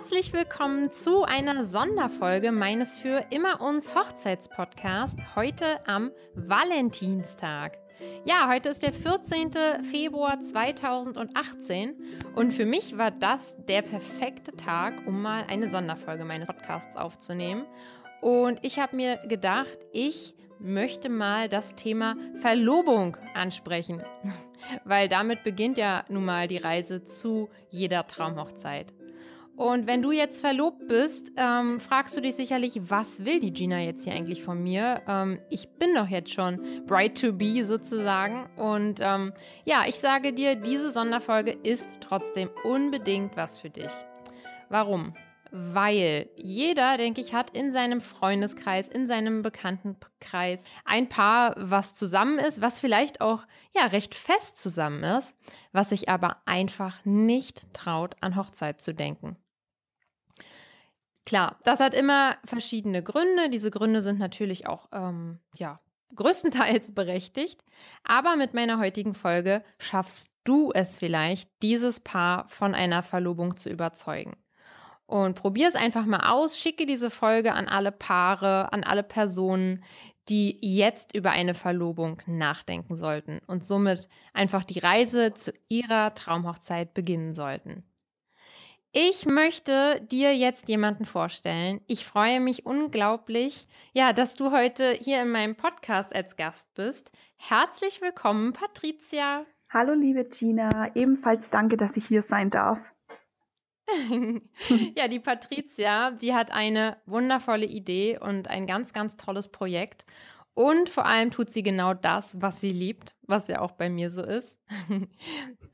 Herzlich willkommen zu einer Sonderfolge meines für immer uns Hochzeitspodcast heute am Valentinstag. Ja, heute ist der 14. Februar 2018 und für mich war das der perfekte Tag, um mal eine Sonderfolge meines Podcasts aufzunehmen. Und ich habe mir gedacht, ich möchte mal das Thema Verlobung ansprechen, weil damit beginnt ja nun mal die Reise zu jeder Traumhochzeit. Und wenn du jetzt verlobt bist, ähm, fragst du dich sicherlich, was will die Gina jetzt hier eigentlich von mir? Ähm, ich bin doch jetzt schon bright to be sozusagen. Und ähm, ja, ich sage dir, diese Sonderfolge ist trotzdem unbedingt was für dich. Warum? Weil jeder, denke ich, hat in seinem Freundeskreis, in seinem Bekanntenkreis ein Paar, was zusammen ist, was vielleicht auch ja recht fest zusammen ist, was sich aber einfach nicht traut, an Hochzeit zu denken. Klar, das hat immer verschiedene Gründe. Diese Gründe sind natürlich auch, ähm, ja, größtenteils berechtigt. Aber mit meiner heutigen Folge schaffst du es vielleicht, dieses Paar von einer Verlobung zu überzeugen. Und probier es einfach mal aus. Schicke diese Folge an alle Paare, an alle Personen, die jetzt über eine Verlobung nachdenken sollten und somit einfach die Reise zu ihrer Traumhochzeit beginnen sollten. Ich möchte dir jetzt jemanden vorstellen. Ich freue mich unglaublich, ja, dass du heute hier in meinem Podcast als Gast bist. Herzlich willkommen, Patricia. Hallo, liebe Gina. Ebenfalls danke, dass ich hier sein darf. ja, die Patricia, die hat eine wundervolle Idee und ein ganz, ganz tolles Projekt. Und vor allem tut sie genau das, was sie liebt, was ja auch bei mir so ist.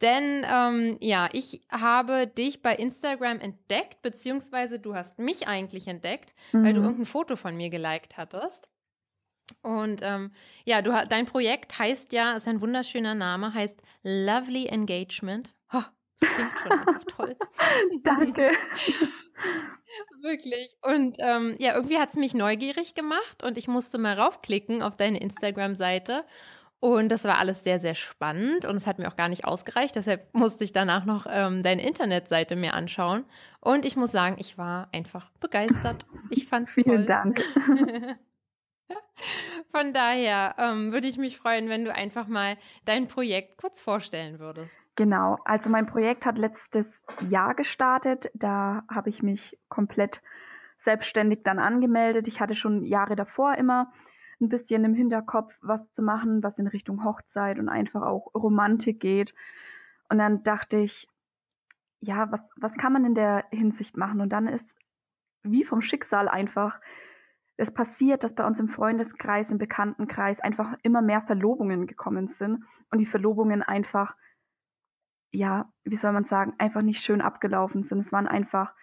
Denn ähm, ja, ich habe dich bei Instagram entdeckt, beziehungsweise du hast mich eigentlich entdeckt, mhm. weil du mhm. irgendein Foto von mir geliked hattest. Und ähm, ja, du, dein Projekt heißt ja, ist ein wunderschöner Name, heißt Lovely Engagement. Das klingt schon einfach toll. Danke. Wirklich. Und ähm, ja, irgendwie hat es mich neugierig gemacht und ich musste mal raufklicken auf deine Instagram-Seite. Und das war alles sehr, sehr spannend und es hat mir auch gar nicht ausgereicht. Deshalb musste ich danach noch ähm, deine Internetseite mir anschauen. Und ich muss sagen, ich war einfach begeistert. Ich fand es toll. Vielen Dank. Von daher ähm, würde ich mich freuen, wenn du einfach mal dein Projekt kurz vorstellen würdest. Genau, also mein Projekt hat letztes Jahr gestartet. Da habe ich mich komplett selbstständig dann angemeldet. Ich hatte schon Jahre davor immer ein bisschen im Hinterkopf, was zu machen, was in Richtung Hochzeit und einfach auch Romantik geht. Und dann dachte ich, ja, was, was kann man in der Hinsicht machen? Und dann ist wie vom Schicksal einfach es passiert, dass bei uns im Freundeskreis, im Bekanntenkreis einfach immer mehr Verlobungen gekommen sind und die Verlobungen einfach, ja, wie soll man sagen, einfach nicht schön abgelaufen sind. Es waren einfach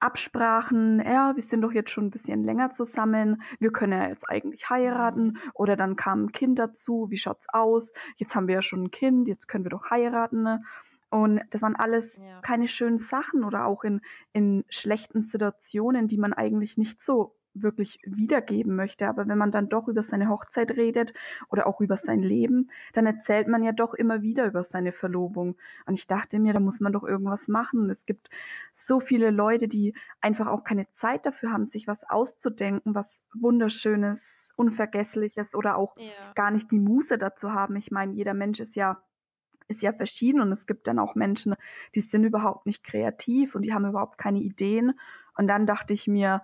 Absprachen, ja, wir sind doch jetzt schon ein bisschen länger zusammen, wir können ja jetzt eigentlich heiraten oder dann kam ein Kind dazu, wie schaut's aus? Jetzt haben wir ja schon ein Kind, jetzt können wir doch heiraten. Ne? Und das waren alles ja. keine schönen Sachen oder auch in, in schlechten Situationen, die man eigentlich nicht so wirklich wiedergeben möchte. Aber wenn man dann doch über seine Hochzeit redet oder auch über sein Leben, dann erzählt man ja doch immer wieder über seine Verlobung. Und ich dachte mir, da muss man doch irgendwas machen. Es gibt so viele Leute, die einfach auch keine Zeit dafür haben, sich was auszudenken, was wunderschönes, unvergessliches oder auch ja. gar nicht die Muße dazu haben. Ich meine, jeder Mensch ist ja ist ja verschieden und es gibt dann auch Menschen, die sind überhaupt nicht kreativ und die haben überhaupt keine Ideen. Und dann dachte ich mir,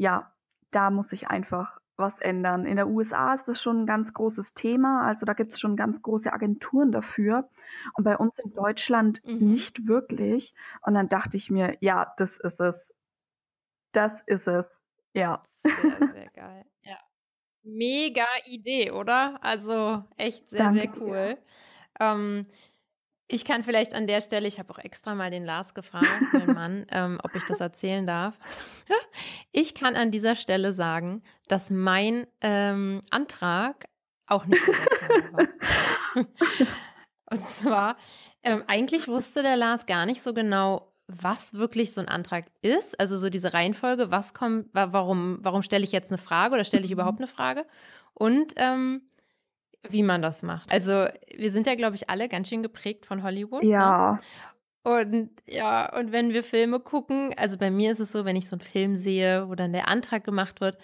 ja, da muss sich einfach was ändern. In der USA ist das schon ein ganz großes Thema, also da gibt es schon ganz große Agenturen dafür und bei uns in Deutschland mhm. nicht wirklich. Und dann dachte ich mir, ja, das ist es. Das ist es. Ja. Sehr, sehr geil. Ja. Mega Idee, oder? Also echt sehr, Danke, sehr cool. Ja. Ähm, ich kann vielleicht an der Stelle, ich habe auch extra mal den Lars gefragt, meinen Mann, ähm, ob ich das erzählen darf. Ich kann an dieser Stelle sagen, dass mein ähm, Antrag auch nicht so war. Und zwar, ähm, eigentlich wusste der Lars gar nicht so genau, was wirklich so ein Antrag ist. Also so diese Reihenfolge, was kommt, warum, warum stelle ich jetzt eine Frage oder stelle ich überhaupt eine Frage? Und ähm, wie man das macht. Also wir sind ja, glaube ich, alle ganz schön geprägt von Hollywood. Ja. Ne? Und ja, und wenn wir Filme gucken, also bei mir ist es so, wenn ich so einen Film sehe, wo dann der Antrag gemacht wird,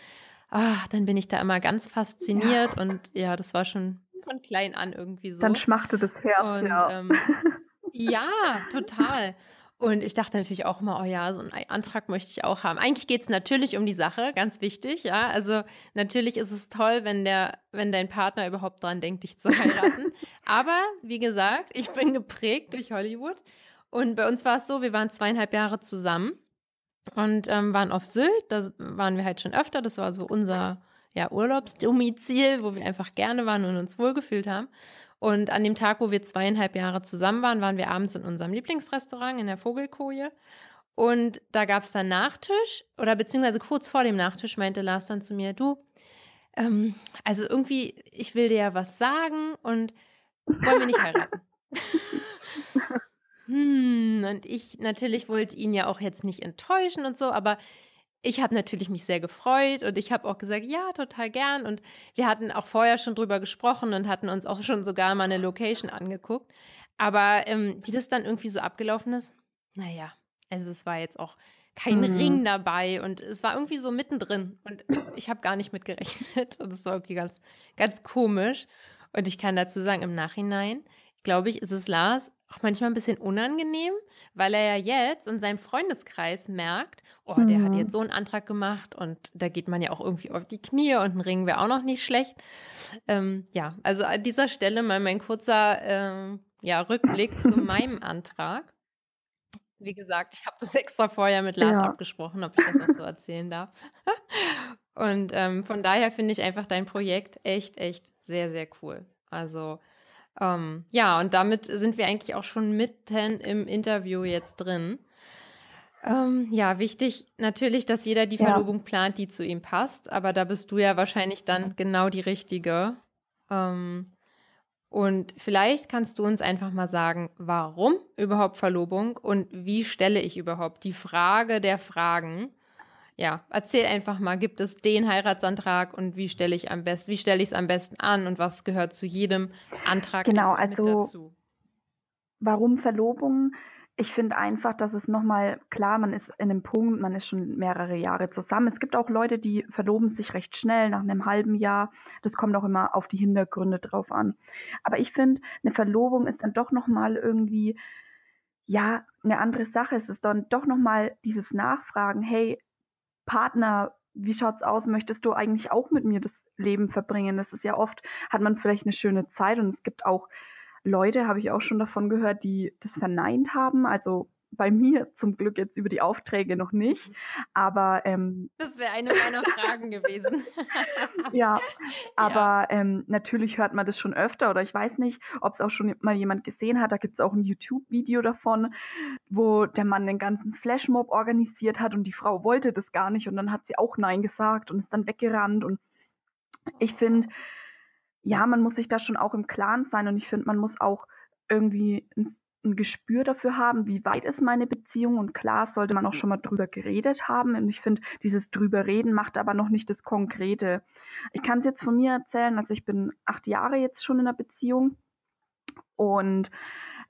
ach, dann bin ich da immer ganz fasziniert. Ja. Und ja, das war schon von klein an irgendwie so. Dann schmachte das Herz, und, ja. Ähm, ja, total. Und ich dachte natürlich auch immer, oh ja, so einen Antrag möchte ich auch haben. Eigentlich geht es natürlich um die Sache, ganz wichtig, ja. Also natürlich ist es toll, wenn der, wenn dein Partner überhaupt dran denkt, dich zu heiraten. Aber wie gesagt, ich bin geprägt durch Hollywood. Und bei uns war es so, wir waren zweieinhalb Jahre zusammen und ähm, waren auf Sylt. Da waren wir halt schon öfter. Das war so unser ja, Urlaubsdomizil, wo wir einfach gerne waren und uns wohlgefühlt haben. Und an dem Tag, wo wir zweieinhalb Jahre zusammen waren, waren wir abends in unserem Lieblingsrestaurant in der Vogelkoje. Und da gab es dann Nachtisch, oder beziehungsweise kurz vor dem Nachtisch meinte Lars dann zu mir, du, ähm, also irgendwie, ich will dir ja was sagen und wollen wir nicht heiraten. hm, und ich natürlich wollte ihn ja auch jetzt nicht enttäuschen und so, aber ich habe natürlich mich sehr gefreut und ich habe auch gesagt, ja, total gern. Und wir hatten auch vorher schon drüber gesprochen und hatten uns auch schon sogar mal eine Location angeguckt. Aber ähm, wie das dann irgendwie so abgelaufen ist, naja, also es war jetzt auch kein mhm. Ring dabei und es war irgendwie so mittendrin und ich habe gar nicht mitgerechnet und das war irgendwie ganz, ganz komisch. Und ich kann dazu sagen, im Nachhinein, glaube ich, ist es Lars auch manchmal ein bisschen unangenehm, weil er ja jetzt in seinem Freundeskreis merkt, oh, der mhm. hat jetzt so einen Antrag gemacht und da geht man ja auch irgendwie auf die Knie und ein Ring wäre auch noch nicht schlecht. Ähm, ja, also an dieser Stelle mal mein kurzer ähm, ja, Rückblick zu meinem Antrag. Wie gesagt, ich habe das extra vorher mit Lars ja. abgesprochen, ob ich das auch so erzählen darf. Und ähm, von daher finde ich einfach dein Projekt echt, echt sehr, sehr cool. Also ähm, ja, und damit sind wir eigentlich auch schon mitten im Interview jetzt drin. Ähm, ja, wichtig natürlich, dass jeder die Verlobung ja. plant, die zu ihm passt. Aber da bist du ja wahrscheinlich dann genau die Richtige. Ähm, und vielleicht kannst du uns einfach mal sagen, warum überhaupt Verlobung und wie stelle ich überhaupt die Frage der Fragen? Ja, erzähl einfach mal, gibt es den Heiratsantrag und wie stelle ich am besten, wie stelle ich es am besten an und was gehört zu jedem Antrag genau, also, dazu? Warum Verlobung? Ich finde einfach, dass es nochmal, klar, man ist in einem Punkt, man ist schon mehrere Jahre zusammen. Es gibt auch Leute, die verloben sich recht schnell, nach einem halben Jahr. Das kommt auch immer auf die Hintergründe drauf an. Aber ich finde, eine Verlobung ist dann doch nochmal irgendwie, ja, eine andere Sache. Es ist dann doch nochmal dieses Nachfragen, hey, Partner, wie schaut's aus? Möchtest du eigentlich auch mit mir das Leben verbringen? Das ist ja oft, hat man vielleicht eine schöne Zeit und es gibt auch Leute, habe ich auch schon davon gehört, die das verneint haben. Also bei mir zum Glück jetzt über die Aufträge noch nicht, aber ähm, das wäre eine meiner Fragen gewesen. ja, aber ja. Ähm, natürlich hört man das schon öfter oder ich weiß nicht, ob es auch schon mal jemand gesehen hat. Da gibt es auch ein YouTube-Video davon, wo der Mann den ganzen Flashmob organisiert hat und die Frau wollte das gar nicht und dann hat sie auch Nein gesagt und ist dann weggerannt und ich finde, ja, man muss sich da schon auch im Klaren sein und ich finde, man muss auch irgendwie ein ein Gespür dafür haben, wie weit ist meine Beziehung. Und klar sollte man auch schon mal drüber geredet haben. Und ich finde, dieses drüber reden macht aber noch nicht das Konkrete. Ich kann es jetzt von mir erzählen, also ich bin acht Jahre jetzt schon in einer Beziehung. Und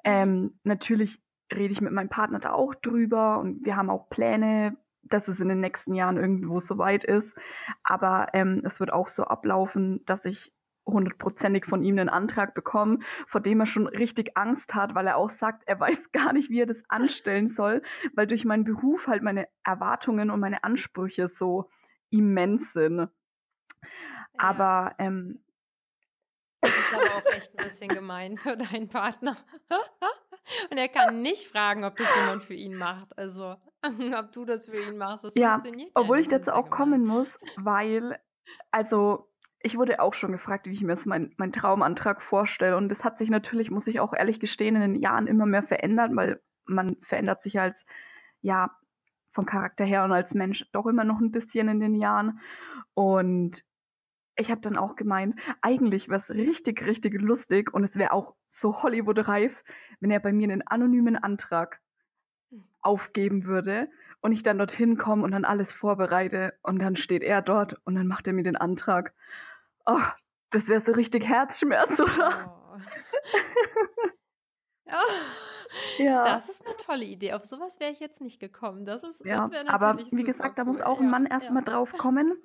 ähm, natürlich rede ich mit meinem Partner da auch drüber. Und wir haben auch Pläne, dass es in den nächsten Jahren irgendwo so weit ist. Aber ähm, es wird auch so ablaufen, dass ich hundertprozentig von ihm einen Antrag bekommen, vor dem er schon richtig Angst hat, weil er auch sagt, er weiß gar nicht, wie er das anstellen soll, weil durch meinen Beruf halt meine Erwartungen und meine Ansprüche so immens sind. Ja. Aber ähm, das ist aber auch echt ein bisschen gemein für deinen Partner. Und er kann nicht fragen, ob das jemand für ihn macht. Also, ob du das für ihn machst, das ja, funktioniert ja Obwohl ich dazu auch gemein. kommen muss, weil, also ich wurde auch schon gefragt, wie ich mir das mein, mein Traumantrag vorstelle. Und das hat sich natürlich, muss ich auch ehrlich gestehen, in den Jahren immer mehr verändert, weil man verändert sich als, ja, vom Charakter her und als Mensch doch immer noch ein bisschen in den Jahren. Und ich habe dann auch gemeint, eigentlich wäre es richtig, richtig lustig und es wäre auch so Hollywood-reif, wenn er bei mir einen anonymen Antrag aufgeben würde und ich dann dorthin komme und dann alles vorbereite und dann steht er dort und dann macht er mir den Antrag oh, das wäre so richtig Herzschmerz, oder? Oh. Oh, ja. Das ist eine tolle Idee. Auf sowas wäre ich jetzt nicht gekommen. Das ist, ja, das aber wie gesagt, da muss auch ein Mann erstmal ja. drauf kommen.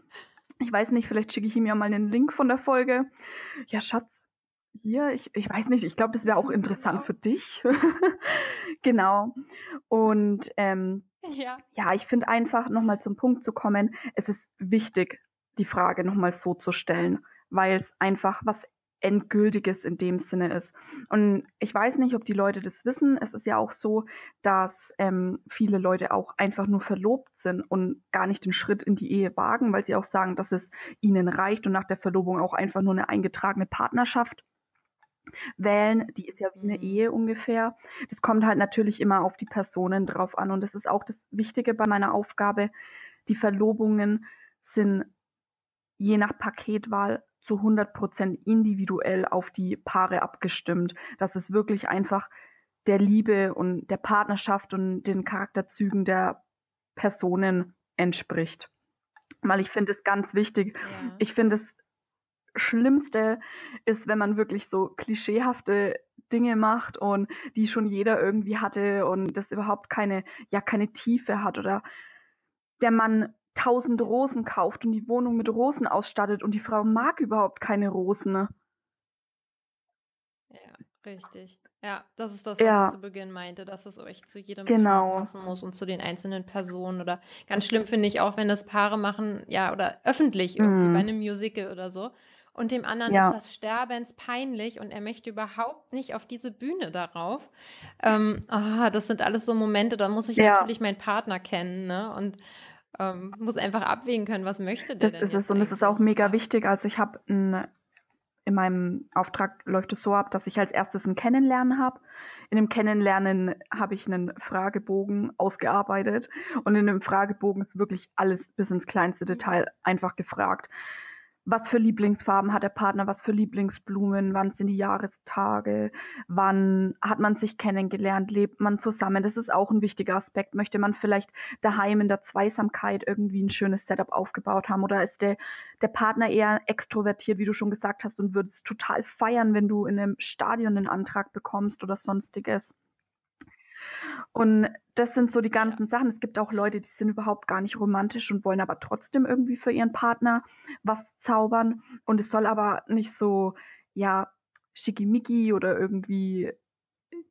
Ich weiß nicht, vielleicht schicke ich ihm ja mal einen Link von der Folge. Ja, Schatz, hier, ich, ich weiß nicht, ich glaube, das wäre auch interessant genau. für dich. genau. Und ähm, ja. ja, ich finde einfach, nochmal zum Punkt zu kommen, es ist wichtig, die Frage nochmal so zu stellen, weil es einfach was Endgültiges in dem Sinne ist. Und ich weiß nicht, ob die Leute das wissen. Es ist ja auch so, dass ähm, viele Leute auch einfach nur verlobt sind und gar nicht den Schritt in die Ehe wagen, weil sie auch sagen, dass es ihnen reicht und nach der Verlobung auch einfach nur eine eingetragene Partnerschaft wählen. Die ist ja wie eine. Ehe ungefähr. Das kommt halt natürlich immer auf die Personen drauf an. Und das ist auch das Wichtige bei meiner Aufgabe. Die Verlobungen sind je nach Paketwahl zu 100% individuell auf die Paare abgestimmt. Dass es wirklich einfach der Liebe und der Partnerschaft und den Charakterzügen der Personen entspricht. Weil ich finde es ganz wichtig. Ja. Ich finde es Schlimmste ist, wenn man wirklich so klischeehafte Dinge macht und die schon jeder irgendwie hatte und das überhaupt keine, ja, keine Tiefe hat oder der Mann tausend Rosen kauft und die Wohnung mit Rosen ausstattet und die Frau mag überhaupt keine Rosen. Ne? Ja, richtig. Ja, das ist das, was ja. ich zu Beginn meinte, dass es euch zu jedem genau. passen muss und zu den einzelnen Personen. Oder ganz schlimm finde ich auch, wenn das Paare machen, ja, oder öffentlich irgendwie mm. bei einem Musical oder so. Und dem anderen ja. ist das Sterbens peinlich und er möchte überhaupt nicht auf diese Bühne darauf. Ähm, oh, das sind alles so Momente, da muss ich ja. natürlich meinen Partner kennen, ne? Und ähm, muss einfach abwägen können, was möchte der das denn. Das ist es und es ist auch mega wichtig. Also ich habe in meinem Auftrag läuft es so ab, dass ich als erstes ein Kennenlernen habe. In dem Kennenlernen habe ich einen Fragebogen ausgearbeitet und in dem Fragebogen ist wirklich alles bis ins kleinste Detail einfach gefragt was für Lieblingsfarben hat der Partner, was für Lieblingsblumen, wann sind die Jahrestage, wann hat man sich kennengelernt, lebt man zusammen. Das ist auch ein wichtiger Aspekt. Möchte man vielleicht daheim in der Zweisamkeit irgendwie ein schönes Setup aufgebaut haben oder ist der, der Partner eher extrovertiert, wie du schon gesagt hast, und würde es total feiern, wenn du in einem Stadion einen Antrag bekommst oder sonstiges. Und das sind so die ganzen Sachen. Es gibt auch Leute, die sind überhaupt gar nicht romantisch und wollen aber trotzdem irgendwie für ihren Partner was zaubern. Und es soll aber nicht so, ja, schickimicki oder irgendwie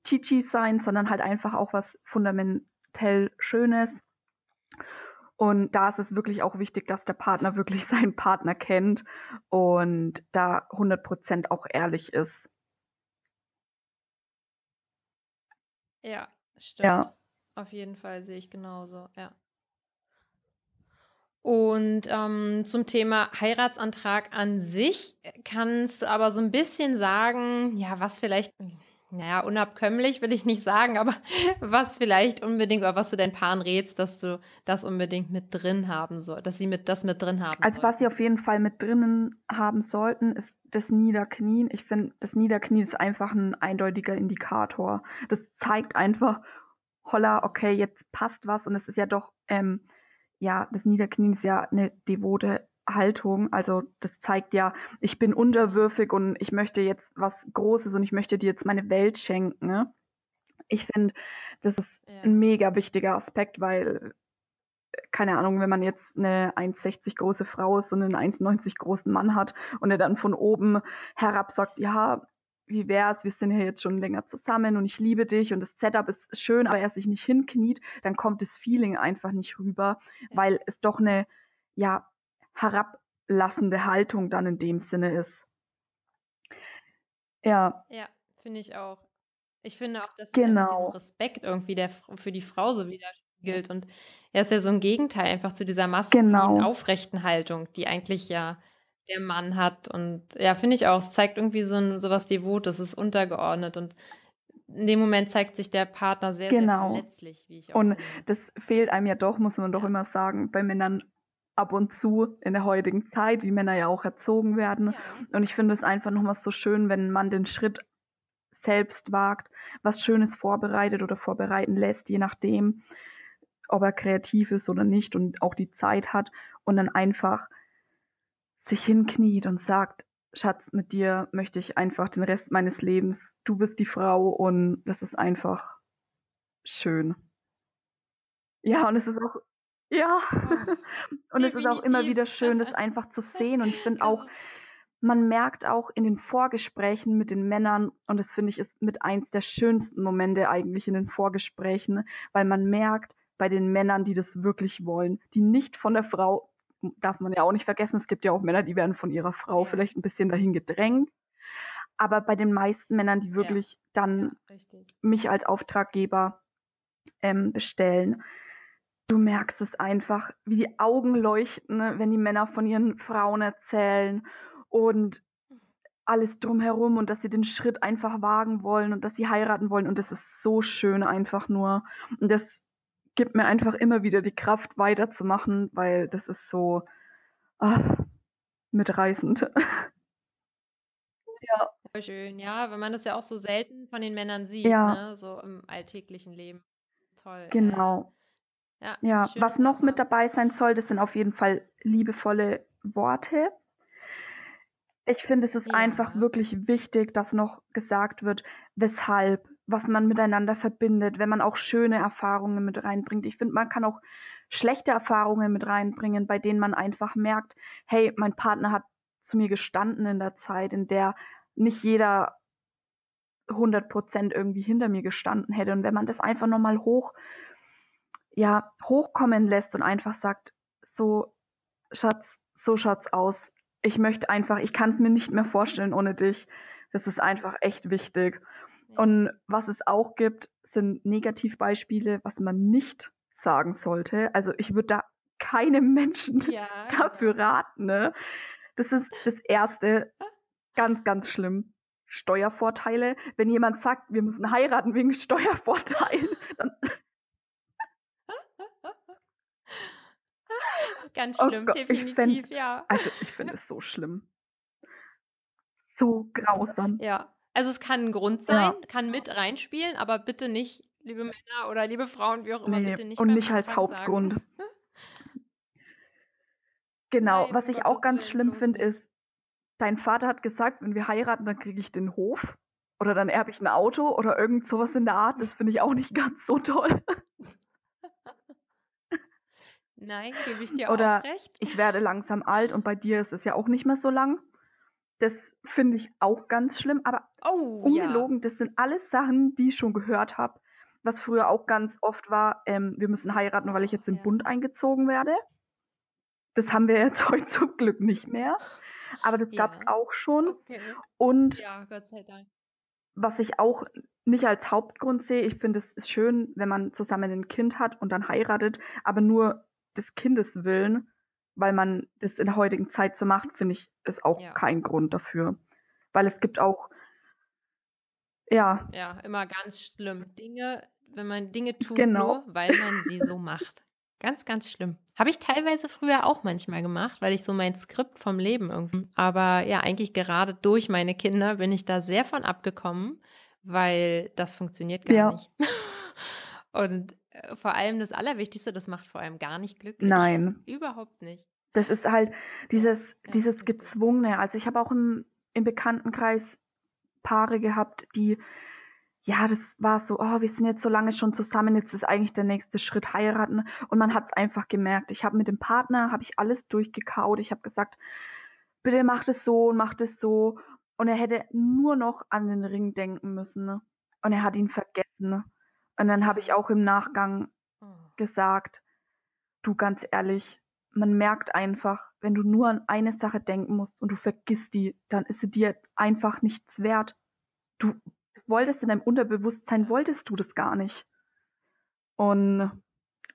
chichi sein, sondern halt einfach auch was fundamentell Schönes. Und da ist es wirklich auch wichtig, dass der Partner wirklich seinen Partner kennt und da 100% auch ehrlich ist. Ja, Stimmt. Ja. Auf jeden Fall sehe ich genauso, ja. Und ähm, zum Thema Heiratsantrag an sich kannst du aber so ein bisschen sagen, ja, was vielleicht, naja, unabkömmlich will ich nicht sagen, aber was vielleicht unbedingt oder was du deinen Paaren rätst, dass du das unbedingt mit drin haben soll, dass sie mit das mit drin haben Also sollten. was sie auf jeden Fall mit drinnen haben sollten, ist das Niederknien. Ich finde, das Niederknien ist einfach ein eindeutiger Indikator. Das zeigt einfach, holla, okay, jetzt passt was und es ist ja doch, ähm, ja, das Niederknien ist ja eine devote Haltung. Also das zeigt ja, ich bin unterwürfig und ich möchte jetzt was Großes und ich möchte dir jetzt meine Welt schenken. Ne? Ich finde, das ist ja. ein mega wichtiger Aspekt, weil, keine Ahnung, wenn man jetzt eine 1,60 große Frau ist und einen 1,90 großen Mann hat und er dann von oben herab sagt, ja, wie wär's, wir sind ja jetzt schon länger zusammen und ich liebe dich und das Setup ist schön, aber er sich nicht hinkniet, dann kommt das Feeling einfach nicht rüber, weil es doch eine, ja, herablassende Haltung dann in dem Sinne ist. Ja. Ja, finde ich auch. Ich finde auch, dass genau. Respekt irgendwie der, für die Frau so widerspiegelt und er ist ja so ein Gegenteil einfach zu dieser maskulinen, genau. aufrechten Haltung, die eigentlich ja der Mann hat. Und ja, finde ich auch, es zeigt irgendwie so, ein, so was Devotes, es ist untergeordnet und in dem Moment zeigt sich der Partner sehr, genau. sehr verletzlich, wie ich auch Und finde. das fehlt einem ja doch, muss man doch immer sagen, bei Männern ab und zu in der heutigen Zeit, wie Männer ja auch erzogen werden. Ja. Und ich finde es einfach nochmal so schön, wenn man den Schritt selbst wagt, was Schönes vorbereitet oder vorbereiten lässt, je nachdem, ob er kreativ ist oder nicht und auch die Zeit hat und dann einfach sich hinkniet und sagt, Schatz, mit dir möchte ich einfach den Rest meines Lebens. Du bist die Frau und das ist einfach schön. Ja, und es ist auch, ja, Oh, und es ist auch immer definitiv. wieder schön, das einfach zu sehen. Und ich finde auch, man merkt auch in den Vorgesprächen mit den Männern, und das finde ich ist mit eins der schönsten Momente eigentlich in den Vorgesprächen, weil man merkt bei den Männern, die das wirklich wollen, die nicht von der Frau, darf man ja auch nicht vergessen, es gibt ja auch Männer, die werden von ihrer Frau Ja. vielleicht ein bisschen dahin gedrängt. Aber bei den meisten Männern, die Ja. wirklich dann Ja, mich als Auftraggeber ähm, bestellen, du merkst es einfach, wie die Augen leuchten, ne, wenn die Männer von ihren Frauen erzählen und alles drumherum und dass sie den Schritt einfach wagen wollen und dass sie heiraten wollen. Und das ist so schön einfach nur. Und das gibt mir einfach immer wieder die Kraft, weiterzumachen, weil das ist so ah, mitreißend. ja, Voll schön, ja, weil man das ja auch so selten von den Männern sieht, ja, ne, so im alltäglichen Leben. Toll, genau. Ja, Ja, schöne was noch mit dabei sein soll, das sind auf jeden Fall liebevolle Worte. Ich finde, es ist einfach Ja. wirklich wichtig, dass noch gesagt wird, weshalb, was man miteinander verbindet, wenn man auch schöne Erfahrungen mit reinbringt. Ich finde, man kann auch schlechte Erfahrungen mit reinbringen, bei denen man einfach merkt, hey, mein Partner hat zu mir gestanden in der Zeit, in der nicht jeder 100% irgendwie hinter mir gestanden hätte. Und wenn man das einfach nochmal hoch, ja, hochkommen lässt und einfach sagt, so, Schatz, so schaut's aus. Ich möchte einfach, ich kann es mir nicht mehr vorstellen ohne dich. Das ist einfach echt wichtig. Ja. Und was es auch gibt, sind Negativbeispiele, was man nicht sagen sollte. Also ich würde da keinem Menschen Ja, dafür genau. raten. Ne? Das ist das Erste, ganz, ganz schlimm. Steuervorteile. Wenn jemand sagt, wir müssen heiraten wegen Steuervorteilen, dann Ganz Oh schlimm, Gott, ich definitiv, fände, ja. also ich finde es so schlimm. So grausam. Ja, also es kann ein Grund sein, Ja, kann mit reinspielen, aber bitte nicht, liebe Männer oder liebe Frauen, wie auch immer, nee, bitte nicht und nicht als Antrag. Hauptgrund. Genau, Nein, was ich auch ganz schlimm finde, ist, dein Vater hat gesagt, wenn wir heiraten, dann kriege ich den Hof oder dann erbe ich ein Auto oder irgend sowas in der Art. Das finde ich auch nicht ganz so toll. Nein, gebe ich dir auch Oder recht. ich werde langsam alt und bei dir ist es ja auch nicht mehr so lang. Das finde ich auch ganz schlimm, aber Oh ja, ungelogen, das sind alles Sachen, die ich schon gehört habe. Was früher auch ganz oft war, ähm, wir müssen heiraten, weil ich jetzt im ja. Bund eingezogen werde. Das haben wir jetzt heute zum Glück nicht mehr. Aber das gab es Ja, auch schon. okay. Und Ja, Gott sei Dank. was ich auch nicht als Hauptgrund sehe, ich finde, es ist schön, wenn man zusammen ein Kind hat und dann heiratet, aber nur des Kindes willen, weil man das in der heutigen Zeit so macht, finde ich, ist auch Ja, kein Grund dafür. Weil es gibt auch, ja, ja, immer ganz schlimm. Dinge, wenn man Dinge tut, genau. nur weil man sie so macht. Ganz, ganz schlimm. Habe ich teilweise früher auch manchmal gemacht, weil ich so mein Skript vom Leben irgendwie. Aber ja, eigentlich gerade durch meine Kinder bin ich da sehr von abgekommen, weil das funktioniert gar Ja, nicht. Und äh, vor allem das Allerwichtigste, das macht vor allem gar nicht glücklich. nein. Überhaupt nicht. Das ist halt dieses, Ja, dieses. Gezwungene. Also ich habe auch im, im Bekanntenkreis Paare gehabt, die, ja, das war so, oh, wir sind jetzt so lange schon zusammen, jetzt ist eigentlich der nächste Schritt heiraten. Und man hat es einfach gemerkt. Ich habe mit dem Partner, habe ich alles durchgekaut. Ich habe gesagt, bitte mach das so und mach das so. Und er hätte nur noch an den Ring denken müssen. Und er hat ihn vergessen. Und dann habe ich auch im Nachgang Oh. gesagt, du ganz ehrlich, man merkt einfach, wenn du nur an eine Sache denken musst und du vergisst die, dann ist sie dir einfach nichts wert. Du wolltest in deinem Unterbewusstsein, wolltest du das gar nicht. Und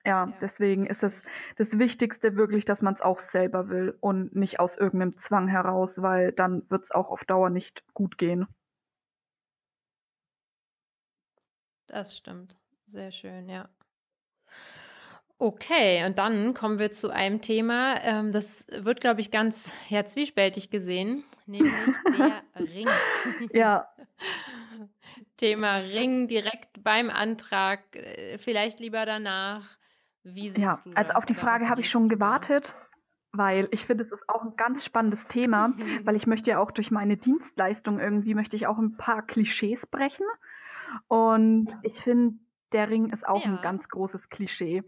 ja, deswegen ist es das Wichtigste wirklich, dass man es auch selber will und nicht aus irgendeinem Zwang heraus, weil dann wird es auch auf Dauer nicht gut gehen. Das stimmt. Sehr schön, ja. Okay, und dann kommen wir zu einem Thema, ähm, das wird, glaube ich, ganz ja, zwiespältig gesehen, nämlich der Ring. Ja, Thema Ring direkt beim Antrag, äh, vielleicht lieber danach. Wie ja, siehst du also auf die oder Frage habe ich schon gewartet, weil ich finde, es ist auch ein ganz spannendes Thema, weil ich möchte ja auch durch meine Dienstleistung irgendwie, möchte ich auch ein paar Klischees brechen. Und ich finde, der Ring ist auch ja. ein ganz großes Klischee.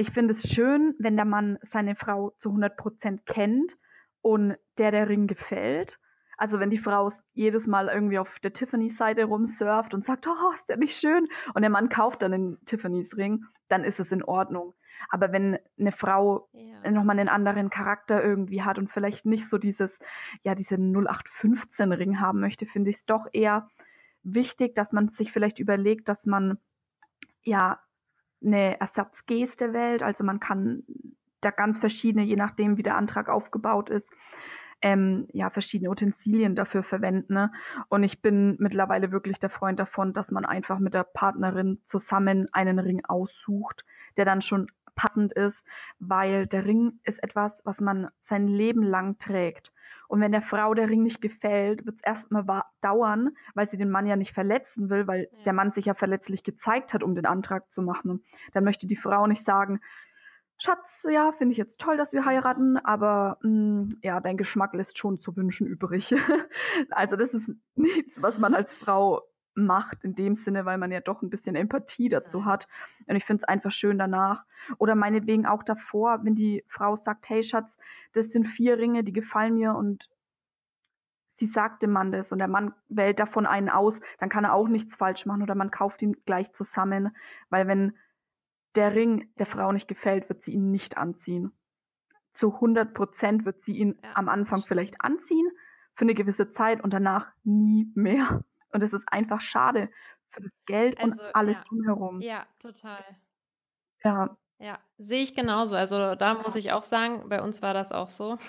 Ich finde es schön, wenn der Mann seine Frau zu 100 Prozent kennt und der der Ring gefällt. Also wenn die Frau jedes Mal irgendwie auf der Tiffany-Seite rumsurft und sagt, oh, ist der nicht schön, und der Mann kauft dann den Tiffany's Ring, dann ist es in Ordnung. Aber wenn eine Frau ja. nochmal einen anderen Charakter irgendwie hat und vielleicht nicht so dieses, ja, diese 0815 Ring haben möchte, finde ich es doch eher wichtig, dass man sich vielleicht überlegt, dass man ja eine Ersatzgeste wählt. Also man kann da ganz verschiedene, je nachdem wie der Antrag aufgebaut ist, ähm, ja, verschiedene Utensilien dafür verwenden. Ne? Und ich bin mittlerweile wirklich der Freund davon, dass man einfach mit der Partnerin zusammen einen Ring aussucht, der dann schon passend ist, weil der Ring ist etwas, was man sein Leben lang trägt. Und wenn der Frau der Ring nicht gefällt, wird es erstmal dauern, weil sie den Mann ja nicht verletzen will, weil ja. der Mann sich ja verletzlich gezeigt hat, um den Antrag zu machen. Dann möchte die Frau nicht sagen, Schatz, ja, finde ich jetzt toll, dass wir heiraten, aber mh, mm, ja, dein Geschmack lässt schon zu wünschen übrig. also das ist nichts, was man als Frau macht in dem Sinne, weil man ja doch ein bisschen Empathie dazu hat. Und ich finde es einfach schön danach. Oder meinetwegen auch davor, wenn die Frau sagt, hey Schatz, das sind vier Ringe, die gefallen mir und sie sagt dem Mann das und der Mann wählt davon einen aus, dann kann er auch nichts falsch machen oder man kauft ihn gleich zusammen, weil wenn der Ring der Frau nicht gefällt, wird sie ihn nicht anziehen. Zu 100 Prozent wird sie ihn ja. am Anfang vielleicht anziehen, für eine gewisse Zeit und danach nie mehr. Und es ist einfach schade für das Geld also, und alles ja. drumherum. Ja, total. Ja. Ja, sehe ich genauso. Also da muss ich auch sagen, bei uns war das auch so.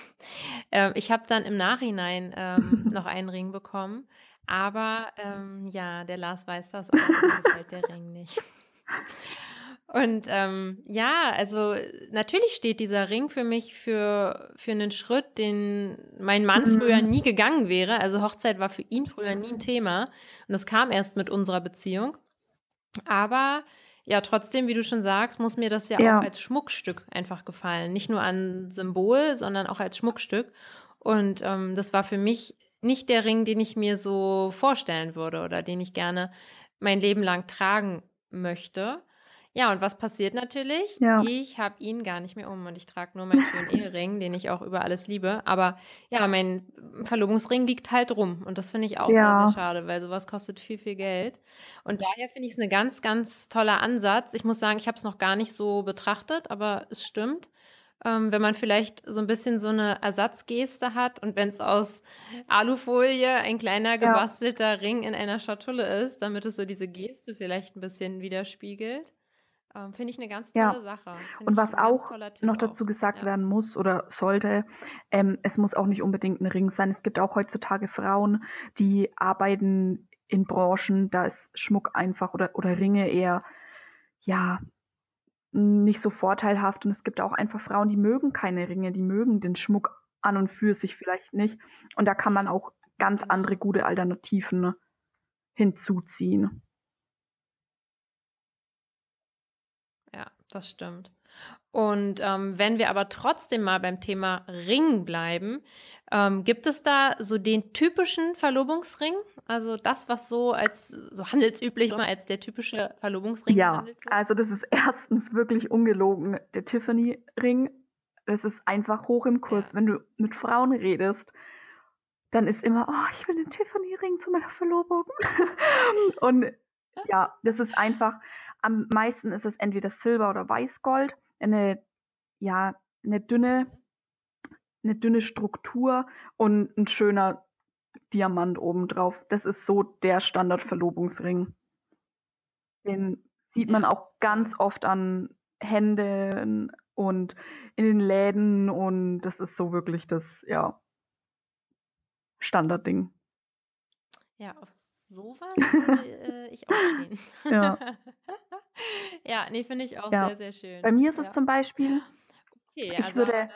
Ähm, ich habe dann im Nachhinein ähm, noch einen Ring bekommen, aber ähm, ja, der Lars weiß das auch, mir gefällt der Ring nicht. Und ähm, ja, also natürlich steht dieser Ring für mich für, für einen Schritt, den mein Mann mhm. früher nie gegangen wäre. Also Hochzeit war für ihn früher nie ein Thema. Und das kam erst mit unserer Beziehung. Aber ja, trotzdem, wie du schon sagst, muss mir das ja, ja. auch als Schmuckstück einfach gefallen. Nicht nur an Symbol, sondern auch als Schmuckstück. Und ähm, das war für mich nicht der Ring, den ich mir so vorstellen würde oder den ich gerne mein Leben lang tragen möchte. Ja, und was passiert natürlich? Ja. Ich habe ihn gar nicht mehr um und ich trage nur meinen schönen Ehering, den ich auch über alles liebe. Aber ja, mein Verlobungsring liegt halt rum und das finde ich auch sehr, sehr schade, weil sowas kostet viel, viel Geld. Und daher finde ich es ein ganz, ganz toller Ansatz. Ich muss sagen, ich habe es noch gar nicht so betrachtet, aber es stimmt. Ähm, wenn man vielleicht so ein bisschen so eine Ersatzgeste hat und wenn es aus Alufolie ein kleiner gebastelter Ring in einer Schatulle ist, damit es so diese Geste vielleicht ein bisschen widerspiegelt. Ähm, Finde ich eine ganz tolle ja. Sache. Find und was auch noch dazu gesagt ja. werden muss oder sollte, ähm, es muss auch nicht unbedingt ein Ring sein. Es gibt auch heutzutage Frauen, die arbeiten in Branchen, da ist Schmuck einfach oder, oder Ringe eher, ja, nicht so vorteilhaft. Und es gibt auch einfach Frauen, die mögen keine Ringe, die mögen den Schmuck an und für sich vielleicht nicht. Und da kann man auch ganz genau. andere gute Alternativen hinzuziehen. Das stimmt. Und ähm, wenn wir aber trotzdem mal beim Thema Ring bleiben, ähm, gibt es da so den typischen Verlobungsring? Also das, was so als so handelsüblich immer als der typische Verlobungsring Ja, also das ist erstens wirklich ungelogen. Der Tiffany-Ring, das ist einfach hoch im Kurs. Ja. Wenn du mit Frauen redest, dann ist immer, oh, ich will den Tiffany-Ring zu meiner Verlobung. Und ja, das ist einfach, am meisten ist es entweder Silber oder Weißgold, eine, ja, eine dünne, eine dünne Struktur und ein schöner Diamant obendrauf. Das ist so der Standard-Verlobungsring. Den sieht man auch ganz oft an Händen und in den Läden und das ist so wirklich das, ja, Standardding. Ja, aufs sowas würde äh, ich auch stehen. Ja. ja, nee, finde ich auch ja. sehr, sehr schön. Bei mir ist es ja. zum Beispiel, okay, ich also würde,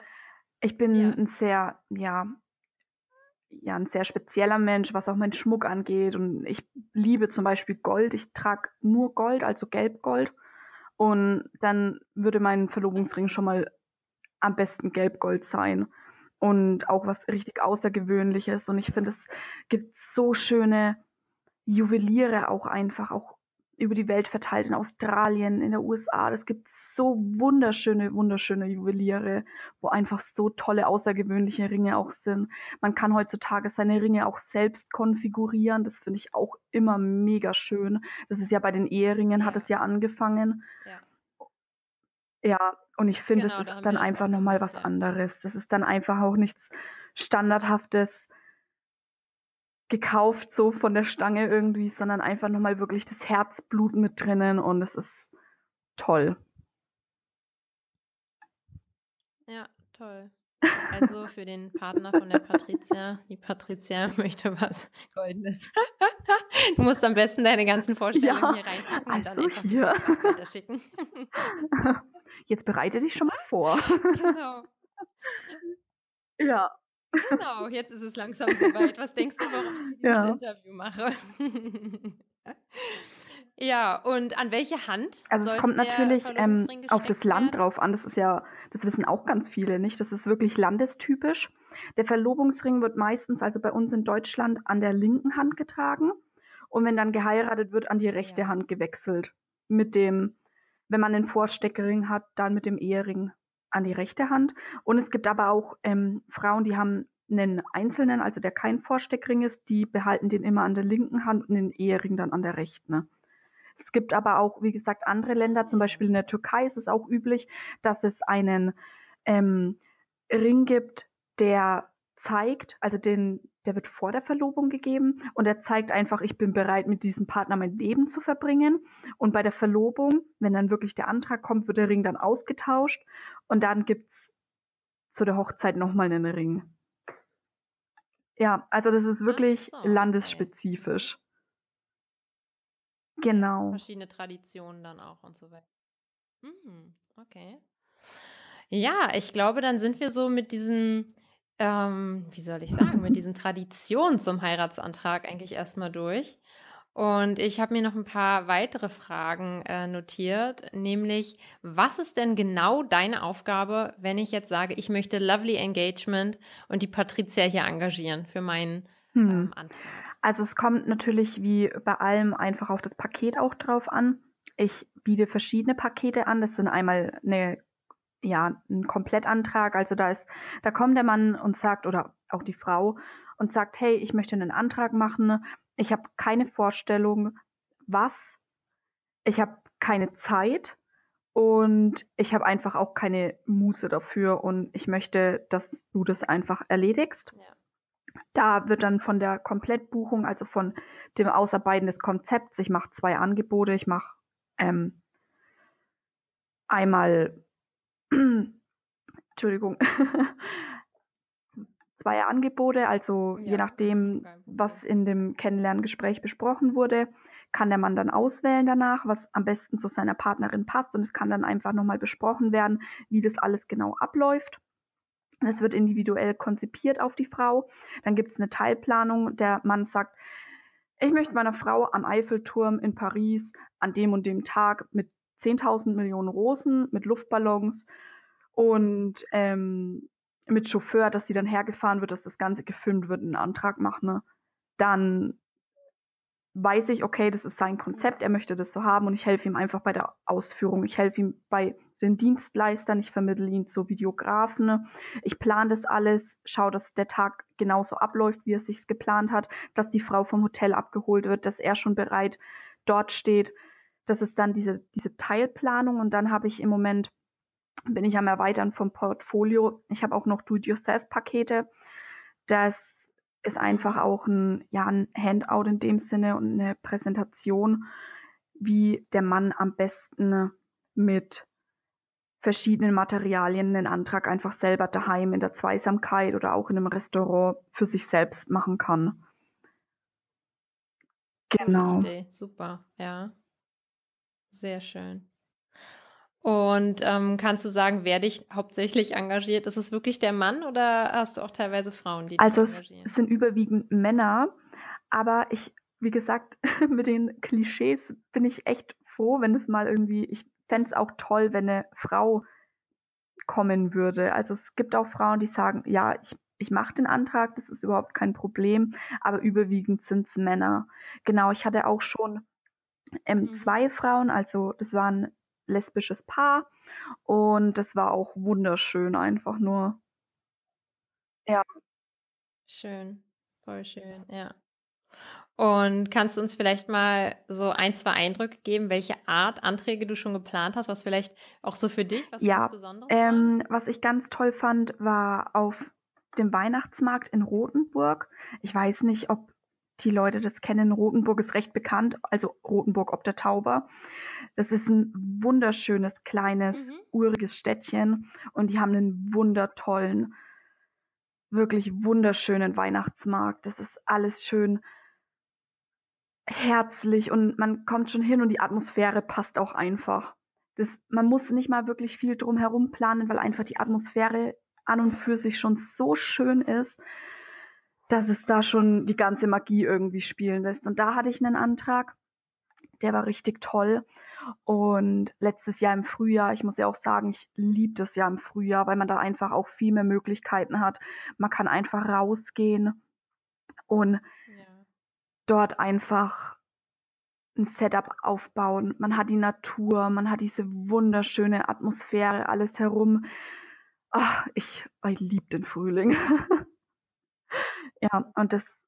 ich bin ja. ein sehr, ja, ja, ein sehr spezieller Mensch, was auch meinen Schmuck angeht. Und ich liebe zum Beispiel Gold. Ich trage nur Gold, also Gelbgold. Und dann würde mein Verlobungsring schon mal am besten Gelbgold sein und auch was richtig Außergewöhnliches. Und ich finde, es gibt so schöne Juweliere auch einfach, auch über die Welt verteilt, in Australien, in der USA. Es gibt so wunderschöne, wunderschöne Juweliere, wo einfach so tolle, außergewöhnliche Ringe auch sind. Man kann heutzutage seine Ringe auch selbst konfigurieren. Das finde ich auch immer mega schön. Das ist ja bei den Eheringen, hat es ja angefangen. Ja. Ja, und ich finde, genau, es ist da dann einfach nochmal was ja. anderes. Das ist dann einfach auch nichts Standardhaftes gekauft, so von der Stange irgendwie, sondern einfach nochmal wirklich das Herzblut mit drinnen und es ist toll. Ja, toll. Also für den Partner von der Patricia. Die Patricia möchte was Goldenes. Du musst am besten deine ganzen Vorstellungen ja, hier reinpacken und also dann einfach hier. weiterschicken. Jetzt bereite dich schon mal vor. Genau. Ja. Genau, jetzt ist es langsam soweit. Was denkst du, warum ich dieses ja. Interview mache? ja, und an welche Hand? Also es kommt natürlich ähm, auf das Land werden? drauf an. Das ist ja, das wissen auch ganz viele nicht. Das ist wirklich landestypisch. Der Verlobungsring wird meistens, also bei uns in Deutschland, an der linken Hand getragen. Und wenn dann geheiratet wird, an die rechte ja. Hand gewechselt. Mit dem, wenn man einen Vorsteckering hat, dann mit dem Ehering an die rechte Hand. Und es gibt aber auch ähm, Frauen, die haben einen einzelnen, also der kein Vorsteckring ist, die behalten den immer an der linken Hand und den Ehering dann an der rechten. Es gibt aber auch, wie gesagt, andere Länder, zum Beispiel in der Türkei ist es auch üblich, dass es einen ähm, Ring gibt, der zeigt, also den, der wird vor der Verlobung gegeben und er zeigt einfach, ich bin bereit, mit diesem Partner mein Leben zu verbringen. Und bei der Verlobung, wenn dann wirklich der Antrag kommt, wird der Ring dann ausgetauscht und dann gibt es zu der Hochzeit nochmal einen Ring. Ja, also das ist wirklich so, landesspezifisch. Okay. Genau. Verschiedene Traditionen dann auch und so weiter. Mhm, okay. Ja, ich glaube, dann sind wir so mit diesen ähm, wie soll ich sagen, mit diesen Traditionen zum Heiratsantrag eigentlich erstmal durch. Und ich habe mir noch ein paar weitere Fragen äh, notiert, nämlich, was ist denn genau deine Aufgabe, wenn ich jetzt sage, ich möchte Lovely Engagement und die Patricia hier engagieren für meinen hm. ähm, Antrag? Also es kommt natürlich wie bei allem einfach auf das Paket auch drauf an. Ich biete verschiedene Pakete an. Das sind einmal eine ja, ein Komplettantrag. Also da ist, da kommt der Mann und sagt, oder auch die Frau, und sagt, hey, ich möchte einen Antrag machen. Ich habe keine Vorstellung, was. Ich habe keine Zeit und ich habe einfach auch keine Muße dafür und ich möchte, dass du das einfach erledigst. Ja. Da wird dann von der Komplettbuchung, also von dem Ausarbeiten des Konzepts, ich mache zwei Angebote. Ich mache ähm, einmal Entschuldigung, zwei Angebote, also ja, je nachdem, was in dem Kennenlerngespräch besprochen wurde, kann der Mann dann auswählen danach, was am besten zu seiner Partnerin passt und es kann dann einfach nochmal besprochen werden, wie das alles genau abläuft. Es wird individuell konzipiert auf die Frau. Dann gibt es eine Teilplanung. Der Mann sagt, ich möchte meiner Frau am Eiffelturm in Paris an dem und dem Tag mit 10.000 Millionen Rosen mit Luftballons und ähm, mit Chauffeur, dass sie dann hergefahren wird, dass das Ganze gefilmt wird, einen Antrag machen. Ne? Dann weiß ich, okay, das ist sein Konzept, er möchte das so haben und ich helfe ihm einfach bei der Ausführung. Ich helfe ihm bei den Dienstleistern, ich vermittle ihn zu Videografen. Ne? Ich plane das alles, schaue, dass der Tag genauso abläuft, wie er sich geplant hat, dass die Frau vom Hotel abgeholt wird, dass er schon bereit dort steht. Das ist dann diese, diese Teilplanung und dann habe ich im Moment, bin ich am Erweitern vom Portfolio. Ich habe auch noch Do-it-yourself-Pakete. Das ist einfach auch ein, ja, ein Handout in dem Sinne und eine Präsentation, wie der Mann am besten mit verschiedenen Materialien einen Antrag einfach selber daheim in der Zweisamkeit oder auch in einem Restaurant für sich selbst machen kann. Genau. Idee. Super, ja. Sehr schön. Und ähm, kannst du sagen, wer dich hauptsächlich engagiert? Ist es wirklich der Mann oder hast du auch teilweise Frauen, die also dich engagieren? Also es sind überwiegend Männer, aber ich, wie gesagt, mit den Klischees bin ich echt froh, wenn es mal irgendwie, ich fände es auch toll, wenn eine Frau kommen würde. Also es gibt auch Frauen, die sagen, ja, ich, ich mache den Antrag, das ist überhaupt kein Problem, aber überwiegend sind es Männer. Genau, ich hatte auch schon ähm, mhm. zwei Frauen, also das war ein lesbisches Paar und das war auch wunderschön, einfach nur. Ja. Schön, voll schön, ja. Und kannst du uns vielleicht mal so ein, zwei Eindrücke geben, welche Art Anträge du schon geplant hast, was vielleicht auch so für dich was ja, ganz Besonderes ähm, war? Was ich ganz toll fand, war auf dem Weihnachtsmarkt in Rothenburg. Ich weiß nicht, ob die Leute das kennen. Rothenburg ist recht bekannt, also Rothenburg ob der Tauber. Das ist ein wunderschönes, kleines, mhm. uriges Städtchen und die haben einen wundertollen, wirklich wunderschönen Weihnachtsmarkt. Das ist alles schön herzlich und man kommt schon hin und die Atmosphäre passt auch einfach. Das, man muss nicht mal wirklich viel drumherum planen, weil einfach die Atmosphäre an und für sich schon so schön ist, dass es da schon die ganze Magie irgendwie spielen lässt. Und da hatte ich einen Antrag, der war richtig toll. Und letztes Jahr im Frühjahr, ich muss ja auch sagen, ich liebe das Jahr im Frühjahr, weil man da einfach auch viel mehr Möglichkeiten hat. Man kann einfach rausgehen und dort einfach ein Setup aufbauen. Man hat die Natur, man hat diese wunderschöne Atmosphäre, alles herum. Ach, ich, ich liebe den Frühling. ja, und das.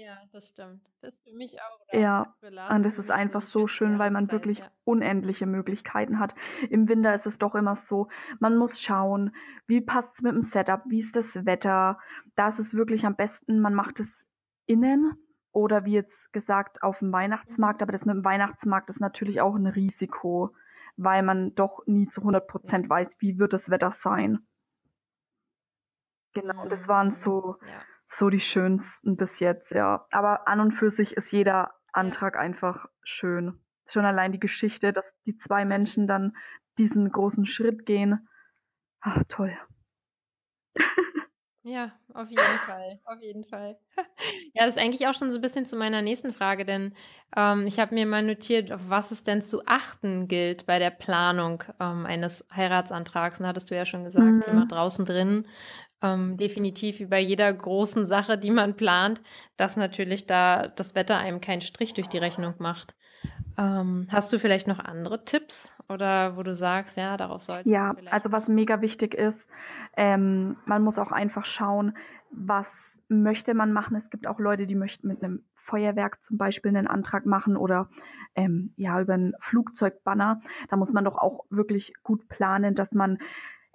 Ja, das stimmt. Das ist für mich auch. Ja, und das ist einfach so schön, weil man wirklich ja. unendliche Möglichkeiten hat. Im Winter ist es doch immer so, man muss schauen, wie passt es mit dem Setup, wie ist das Wetter. Da ist es wirklich am besten, man macht es innen oder wie jetzt gesagt auf dem Weihnachtsmarkt, aber das mit dem Weihnachtsmarkt ist natürlich auch ein Risiko, weil man doch nie zu 100 Prozent weiß, wie wird das Wetter sein. Genau, das waren mhm. so, ja. So die schönsten bis jetzt, ja. Aber an und für sich ist jeder Antrag einfach schön. Schon allein die Geschichte, dass die zwei Menschen dann diesen großen Schritt gehen. Ach, toll. Ja, auf jeden Fall, auf jeden Fall. Ja, das ist eigentlich auch schon so ein bisschen zu meiner nächsten Frage, denn ähm, ich habe mir mal notiert, auf was es denn zu achten gilt bei der Planung ähm, eines Heiratsantrags. Und hattest du ja schon gesagt, mhm. Thema draußen drin. Ähm, definitiv wie bei jeder großen Sache, die man plant, dass natürlich da das Wetter einem keinen Strich durch die Rechnung macht. Ähm, hast du vielleicht noch andere Tipps oder wo du sagst, ja, darauf du Ja, also was mega wichtig ist, ähm, man muss auch einfach schauen, was möchte man machen. Es gibt auch Leute, die möchten mit einem Feuerwerk zum Beispiel einen Antrag machen oder ähm, ja über einen Flugzeugbanner. Da muss man doch auch wirklich gut planen, dass man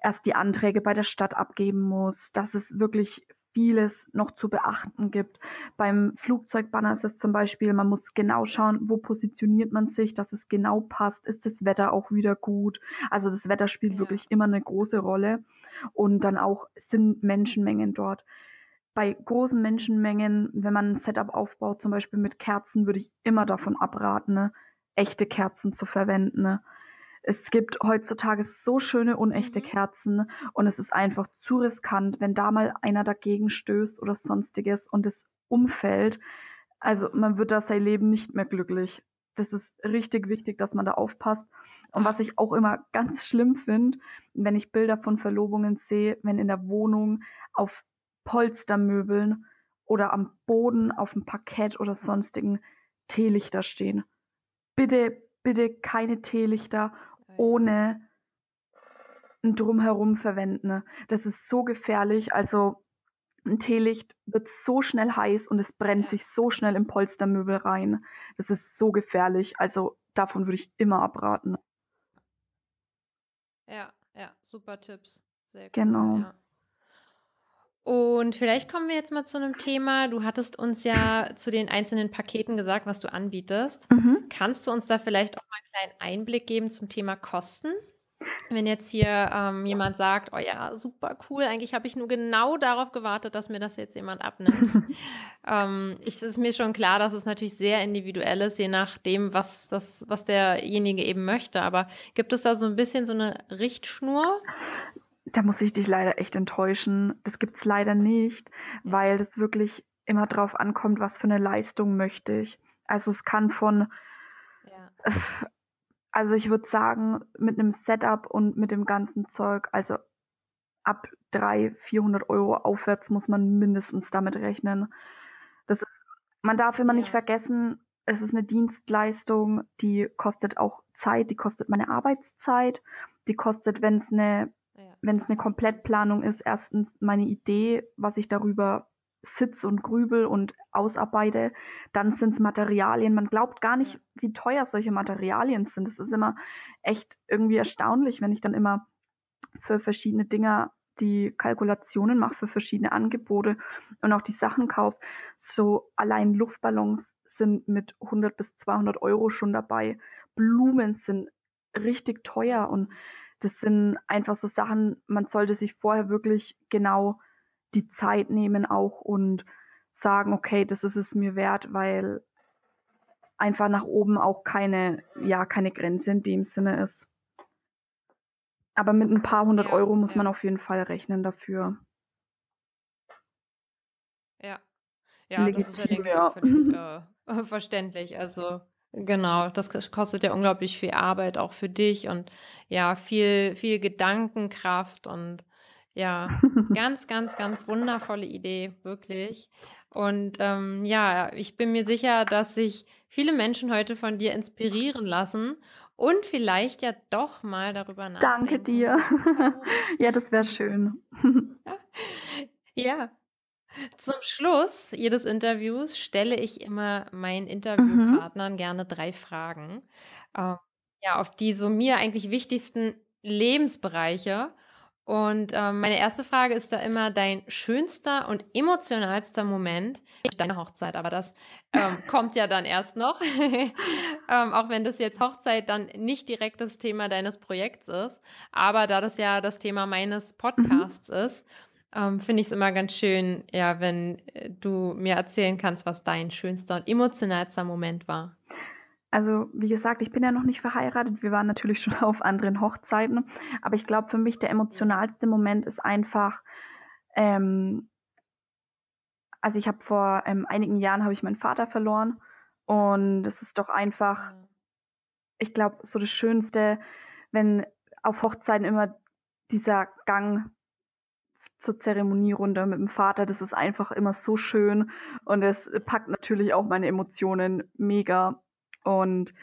erst die Anträge bei der Stadt abgeben muss, dass es wirklich vieles noch zu beachten gibt. Beim Flugzeugbanner ist es zum Beispiel, man muss genau schauen, wo positioniert man sich, dass es genau passt. Ist das Wetter auch wieder gut? Also das Wetter spielt ja. wirklich immer eine große Rolle. Und dann auch sind Menschenmengen dort. Bei großen Menschenmengen, wenn man ein Setup aufbaut, zum Beispiel mit Kerzen, würde ich immer davon abraten, ne? echte Kerzen zu verwenden. Ne? Es gibt heutzutage so schöne unechte mhm. Kerzen und es ist einfach zu riskant, wenn da mal einer dagegen stößt oder sonstiges und es umfällt. Also man wird da sein Leben nicht mehr glücklich. Das ist richtig wichtig, dass man da aufpasst. Und was ich auch immer ganz schlimm finde, wenn ich Bilder von Verlobungen sehe, wenn in der Wohnung auf Polstermöbeln oder am Boden auf dem Parkett oder sonstigen Teelichter stehen. Bitte, bitte keine Teelichter ohne ein Drumherum verwenden. Das ist so gefährlich. Also ein Teelicht wird so schnell heiß und es brennt sich so schnell im Polstermöbel rein. Das ist so gefährlich. Also davon würde ich immer abraten. Ja, ja, super Tipps. Sehr cool, genau. Ja. Und vielleicht kommen wir jetzt mal zu einem Thema. Du hattest uns ja zu den einzelnen Paketen gesagt, was du anbietest. Mhm. Kannst du uns da vielleicht auch mal einen kleinen Einblick geben zum Thema Kosten? Wenn jetzt hier ähm, jemand sagt, oh ja, super cool, eigentlich habe ich nur genau darauf gewartet, dass mir das jetzt jemand abnimmt. ähm, ich, es ist mir schon klar, dass es natürlich sehr individuell ist, je nachdem, was, das, was derjenige eben möchte. Aber gibt es da so ein bisschen so eine Richtschnur? Da muss ich dich leider echt enttäuschen. Das gibt es leider nicht, weil das wirklich immer drauf ankommt, was für eine Leistung möchte ich. Also es kann von ja. Also ich würde sagen, mit einem Setup und mit dem ganzen Zeug, also ab 300, 400 Euro aufwärts muss man mindestens damit rechnen. Das ist, man darf immer nicht vergessen, es ist eine Dienstleistung, die kostet auch Zeit, die kostet meine Arbeitszeit, die kostet, wenn es eine, wenn es eine Komplettplanung ist, erstens meine Idee, was ich darüber sitz und grübel und ausarbeite, dann sind es Materialien. Man glaubt gar nicht, wie teuer solche Materialien sind. Es ist immer echt irgendwie erstaunlich, wenn ich dann immer für verschiedene Dinge die Kalkulationen mache, für verschiedene Angebote und auch die Sachen kaufe. So allein Luftballons sind mit 100 bis 200 Euro schon dabei. Blumen sind richtig teuer und das sind einfach so Sachen, man sollte sich vorher wirklich genau die Zeit nehmen auch und sagen, okay, das ist es mir wert, weil einfach nach oben auch keine, ja, keine Grenze in dem Sinne ist. Aber mit ein paar hundert Ja, Euro muss ja. man auf jeden Fall rechnen dafür. Ja. Ja, das ist ja, Legitim, denke ich, ja. völlig äh, verständlich. Also, genau, das kos- kostet ja unglaublich viel Arbeit auch für dich und ja, viel, viel Gedankenkraft und ja, ganz, ganz, ganz wundervolle Idee, wirklich. Und ähm, ja, ich bin mir sicher, dass sich viele Menschen heute von dir inspirieren lassen und vielleicht ja doch mal darüber Danke nachdenken, dir. zu verloben. Ja, das wäre schön. Ja, zum Schluss jedes Interviews stelle ich immer meinen Mhm. Interviewpartnern gerne drei Fragen, äh, ja, auf die so mir eigentlich wichtigsten Lebensbereiche. Und ähm, meine erste Frage ist da immer dein schönster und emotionalster Moment deiner Hochzeit. Aber das ähm, kommt ja dann erst noch. ähm, auch wenn das jetzt Hochzeit dann nicht direkt das Thema deines Projekts ist. Aber da das ja das Thema meines Mhm. Podcasts ist, ähm, finde ich es immer ganz schön, ja, wenn äh, du mir erzählen kannst, was dein schönster und emotionalster Moment war. Also, wie gesagt, ich bin ja noch nicht verheiratet. Wir waren natürlich schon auf anderen Hochzeiten. Aber ich glaube, für mich der emotionalste Moment ist einfach, ähm, also ich habe vor ähm, einigen Jahren habe ich meinen Vater verloren und es ist doch einfach, ich glaube, so das Schönste, wenn auf Hochzeiten immer dieser Gang zur Zeremonierunde mit dem Vater, das ist einfach immer so schön und es packt natürlich auch meine Emotionen mega. Und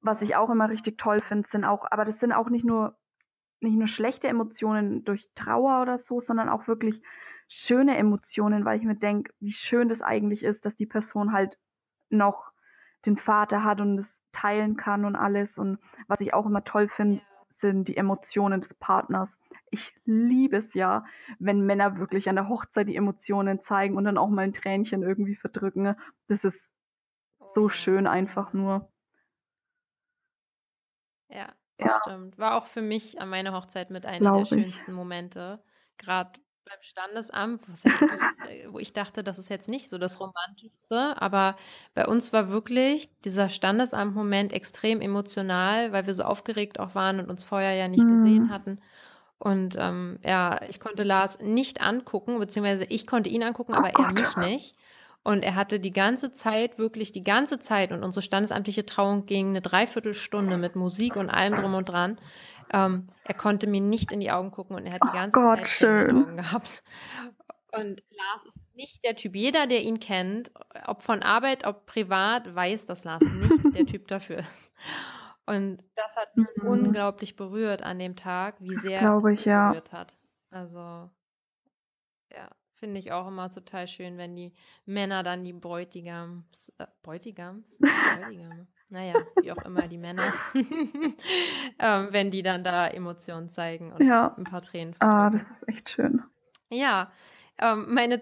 was ich auch immer richtig toll finde, sind auch, aber das sind auch nicht nur nicht nur schlechte Emotionen durch Trauer oder so, sondern auch wirklich schöne Emotionen, weil ich mir denke, wie schön das eigentlich ist, dass die Person halt noch den Vater hat und es teilen kann und alles. Und was ich auch immer toll finde. Sind die Emotionen des Partners. Ich liebe es ja, wenn Männer wirklich an der Hochzeit die Emotionen zeigen und dann auch mal ein Tränchen irgendwie verdrücken. Das ist so Oh schön ja, einfach nur. Ja, das Ja, stimmt. War auch für mich an meiner Hochzeit mit einer der glaube ich. schönsten Momente. Gerade beim Standesamt, äh, wo ich dachte, das ist jetzt nicht so das Romantischste, aber bei uns war wirklich dieser Standesamt-Moment extrem emotional, weil wir so aufgeregt auch waren und uns vorher ja nicht gesehen Mhm. hatten. Und ähm, ja, ich konnte Lars nicht angucken, beziehungsweise ich konnte ihn angucken, aber er mich nicht. Und er hatte die ganze Zeit, wirklich die ganze Zeit, und unsere standesamtliche Trauung ging eine Dreiviertelstunde mit Musik und allem drum und dran. Ähm, er konnte mir nicht in die Augen gucken und er hat die Oh ganze Gott, Zeit schön. Augen gehabt. Und Lars ist nicht der Typ. Jeder, der ihn kennt, ob von Arbeit, ob privat, weiß, dass Lars nicht der Typ dafür ist. Und das hat mich Mhm. unglaublich berührt an dem Tag, wie sehr glaube ich, mich ja. berührt hat. Also, ja, finde ich auch immer total schön, wenn die Männer dann die Bräutigams, äh, Bräutigams? Bräutigame. Naja, wie auch immer die Männer, ähm, wenn die dann da Emotionen zeigen und Ja. ein paar Tränen Ah, das verdrücken. ist echt schön. Ja, ähm, meine,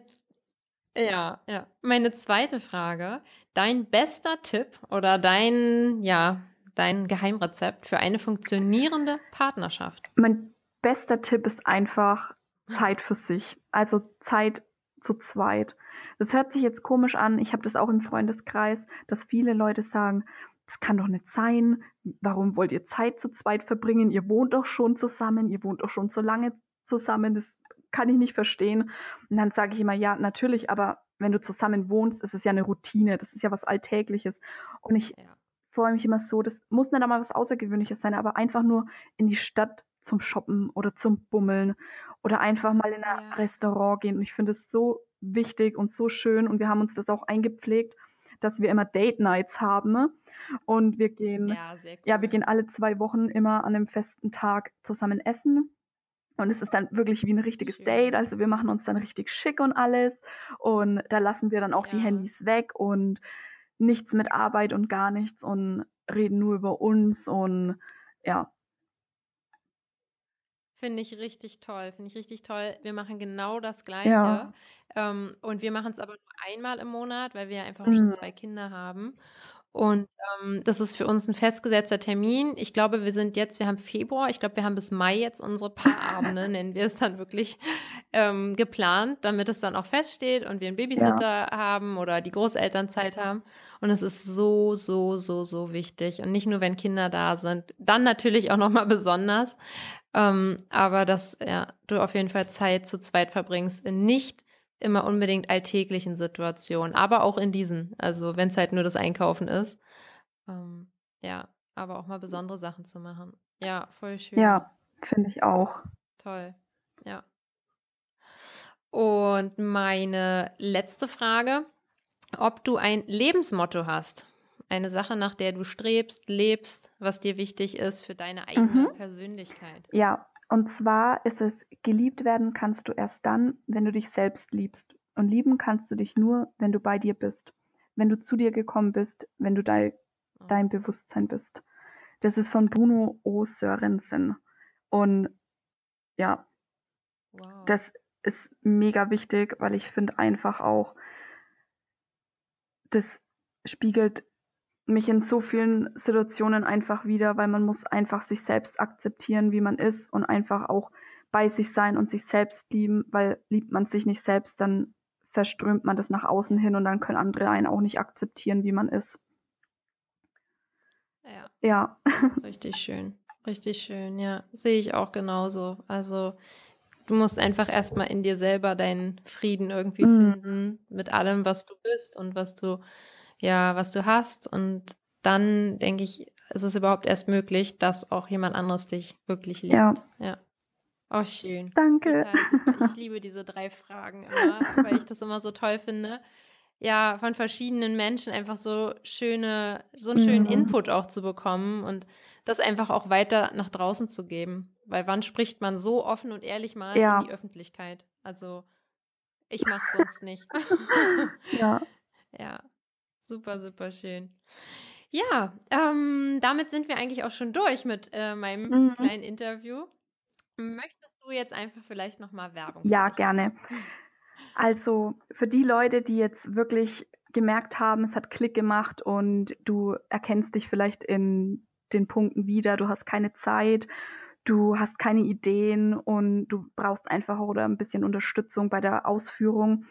ja, ja, meine zweite Frage, dein bester Tipp oder dein, ja, dein Geheimrezept für eine funktionierende Partnerschaft? Mein bester Tipp ist einfach Zeit für sich. Also Zeit zu zweit. Das hört sich jetzt komisch an. Ich habe das auch im Freundeskreis, dass viele Leute sagen, das kann doch nicht sein. Warum wollt ihr Zeit zu zweit verbringen? Ihr wohnt doch schon zusammen, ihr wohnt doch schon so lange zusammen. Das kann ich nicht verstehen. Und dann sage ich immer, ja, natürlich, aber wenn du zusammen wohnst, ist es ja eine Routine, das ist ja was Alltägliches. Und ich Ja. freue mich immer so, das muss nicht einmal was Außergewöhnliches sein, aber einfach nur in die Stadt zum Shoppen oder zum Bummeln oder einfach mal in ein ja. Restaurant gehen. Und ich finde es so wichtig und so schön und wir haben uns das auch eingepflegt, dass wir immer Date Nights haben und wir gehen, ja, cool. ja, wir gehen alle zwei Wochen immer an einem festen Tag zusammen essen. Und es ist dann wirklich wie ein richtiges Schön. Date. Also wir machen uns dann richtig schick und alles. Und da lassen wir dann auch ja. die Handys weg und nichts mit Arbeit und gar nichts und reden nur über uns und ja, Finde ich richtig toll, finde ich richtig toll. Wir machen genau das Gleiche. Ja. Ähm, und wir machen es aber nur einmal im Monat, weil wir einfach mhm. schon zwei Kinder haben. Und ähm, das ist für uns ein festgesetzter Termin. Ich glaube, wir sind jetzt, wir haben Februar, ich glaube, wir haben bis Mai jetzt unsere Paarabende, nennen wir es dann wirklich, ähm, geplant, damit es dann auch feststeht und wir einen Babysitter ja. haben oder die Großelternzeit haben. Und es ist so, so, so, so wichtig. Und nicht nur, wenn Kinder da sind, dann natürlich auch nochmal besonders. Ähm, aber dass ja, du auf jeden Fall Zeit zu zweit verbringst in nicht immer unbedingt alltäglichen Situationen, aber auch in diesen. Also wenn es halt nur das Einkaufen ist. Ähm, ja, aber auch mal besondere Sachen zu machen. Ja, voll schön. Ja, finde ich auch. Toll. Ja. Und meine letzte Frage, ob du ein Lebensmotto hast. Eine Sache, nach der du strebst, lebst, was dir wichtig ist für deine eigene mhm. Persönlichkeit. Ja, und zwar ist es, geliebt werden kannst du erst dann, wenn du dich selbst liebst. Und lieben kannst du dich nur, wenn du bei dir bist. Wenn du zu dir gekommen bist, wenn du dein, oh. dein Bewusstsein bist. Das ist von Bruno O. Sörensen. Und ja, wow. das ist mega wichtig, weil ich finde einfach auch, das spiegelt mich in so vielen Situationen einfach wieder, weil man muss einfach sich selbst akzeptieren, wie man ist und einfach auch bei sich sein und sich selbst lieben, weil liebt man sich nicht selbst, dann verströmt man das nach außen hin und dann können andere einen auch nicht akzeptieren, wie man ist. Ja. Ja. Richtig schön. Richtig schön, ja. Sehe ich auch genauso. Also du musst einfach erstmal in dir selber deinen Frieden irgendwie mhm. finden mit allem, was du bist und was du ja, was du hast. Und dann denke ich, ist es überhaupt erst möglich, dass auch jemand anderes dich wirklich liebt. Ja. ja. Oh, schön. Danke. Ich liebe diese drei Fragen immer, weil ich das immer so toll finde. Ja, von verschiedenen Menschen einfach so schöne, so einen schönen mhm. Input auch zu bekommen und das einfach auch weiter nach draußen zu geben. Weil wann spricht man so offen und ehrlich mal ja. in die Öffentlichkeit? Also ich mache es sonst nicht. ja. Ja. Super, super schön. Ja, ähm, damit sind wir eigentlich auch schon durch mit äh, meinem mhm. kleinen Interview. Möchtest du jetzt einfach vielleicht nochmal Werbung? Ja, gerne. Also für die Leute, die jetzt wirklich gemerkt haben, es hat Klick gemacht und du erkennst dich vielleicht in den Punkten wieder, du hast keine Zeit, du hast keine Ideen und du brauchst einfach oder ein bisschen Unterstützung bei der Ausführung,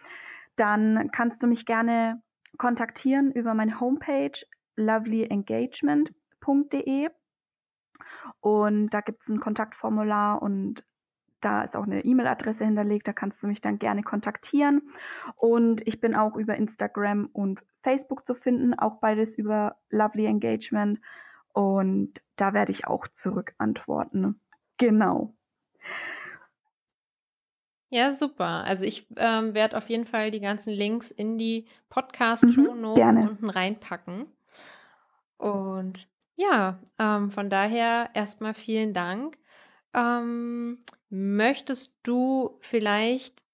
dann kannst du mich gerne kontaktieren über meine Homepage lovelyengagement.de und da gibt es ein Kontaktformular und da ist auch eine E-Mail-Adresse hinterlegt, da kannst du mich dann gerne kontaktieren. Und ich bin auch über Instagram und Facebook zu finden, auch beides über Lovely Engagement. Und da werde ich auch zurück antworten. Genau. Ja, super. Also ich ähm, werde auf jeden Fall die ganzen Links in die Podcast-Show-Notes mhm, unten reinpacken. Und ja, ähm, von daher erstmal vielen Dank. Ähm, möchtest du vielleicht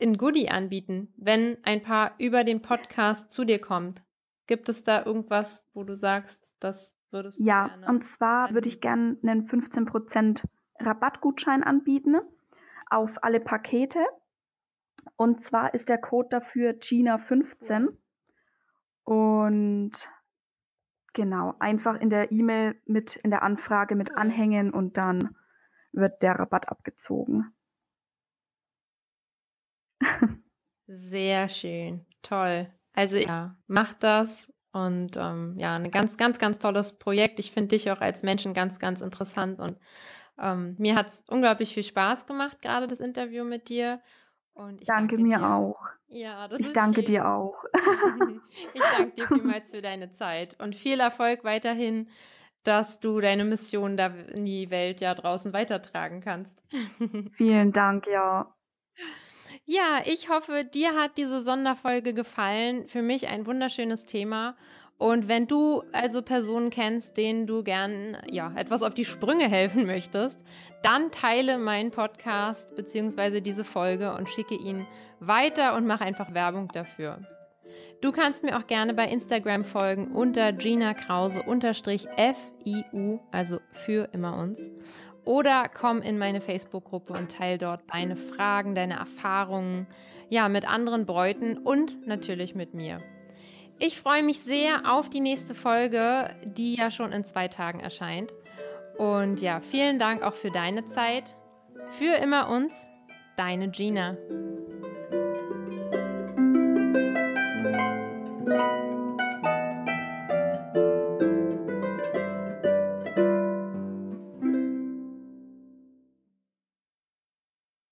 ein Goodie anbieten, wenn ein Paar über den Podcast zu dir kommt? Gibt es da irgendwas, wo du sagst, das würdest du Ja, gerne und zwar würde ich gerne einen 15% Rabattgutschein anbieten auf alle Pakete. Und zwar ist der Code dafür Gina15. Und genau, einfach in der E-Mail mit, in der Anfrage mit anhängen und dann wird der Rabatt abgezogen. Sehr schön, toll. Also ja, macht das und ähm, ja, ein ganz, ganz, ganz tolles Projekt. Ich finde dich auch als Menschen ganz, ganz interessant und ähm, mir hat es unglaublich viel Spaß gemacht, gerade das Interview mit dir. Und ich danke, danke mir dir. auch. Ja, das ich ist danke schön. dir auch. ich danke dir vielmals für deine Zeit und viel Erfolg weiterhin, dass du deine Mission da in die Welt ja draußen weitertragen kannst. Vielen Dank, ja. Ja, ich hoffe, dir hat diese Sonderfolge gefallen. Für mich ein wunderschönes Thema. Und wenn du also Personen kennst, denen du gern ja, etwas auf die Sprünge helfen möchtest, dann teile meinen Podcast bzw. diese Folge und schicke ihn weiter und mach einfach Werbung dafür. Du kannst mir auch gerne bei Instagram folgen unter Gina Krause FIU, also für immer uns. Oder komm in meine Facebook-Gruppe und teile dort deine Fragen, deine Erfahrungen, ja, mit anderen Bräuten und natürlich mit mir. Ich freue mich sehr auf die nächste Folge, die ja schon in zwei Tagen erscheint. Und ja, vielen Dank auch für deine Zeit. Für immer uns, deine Gina.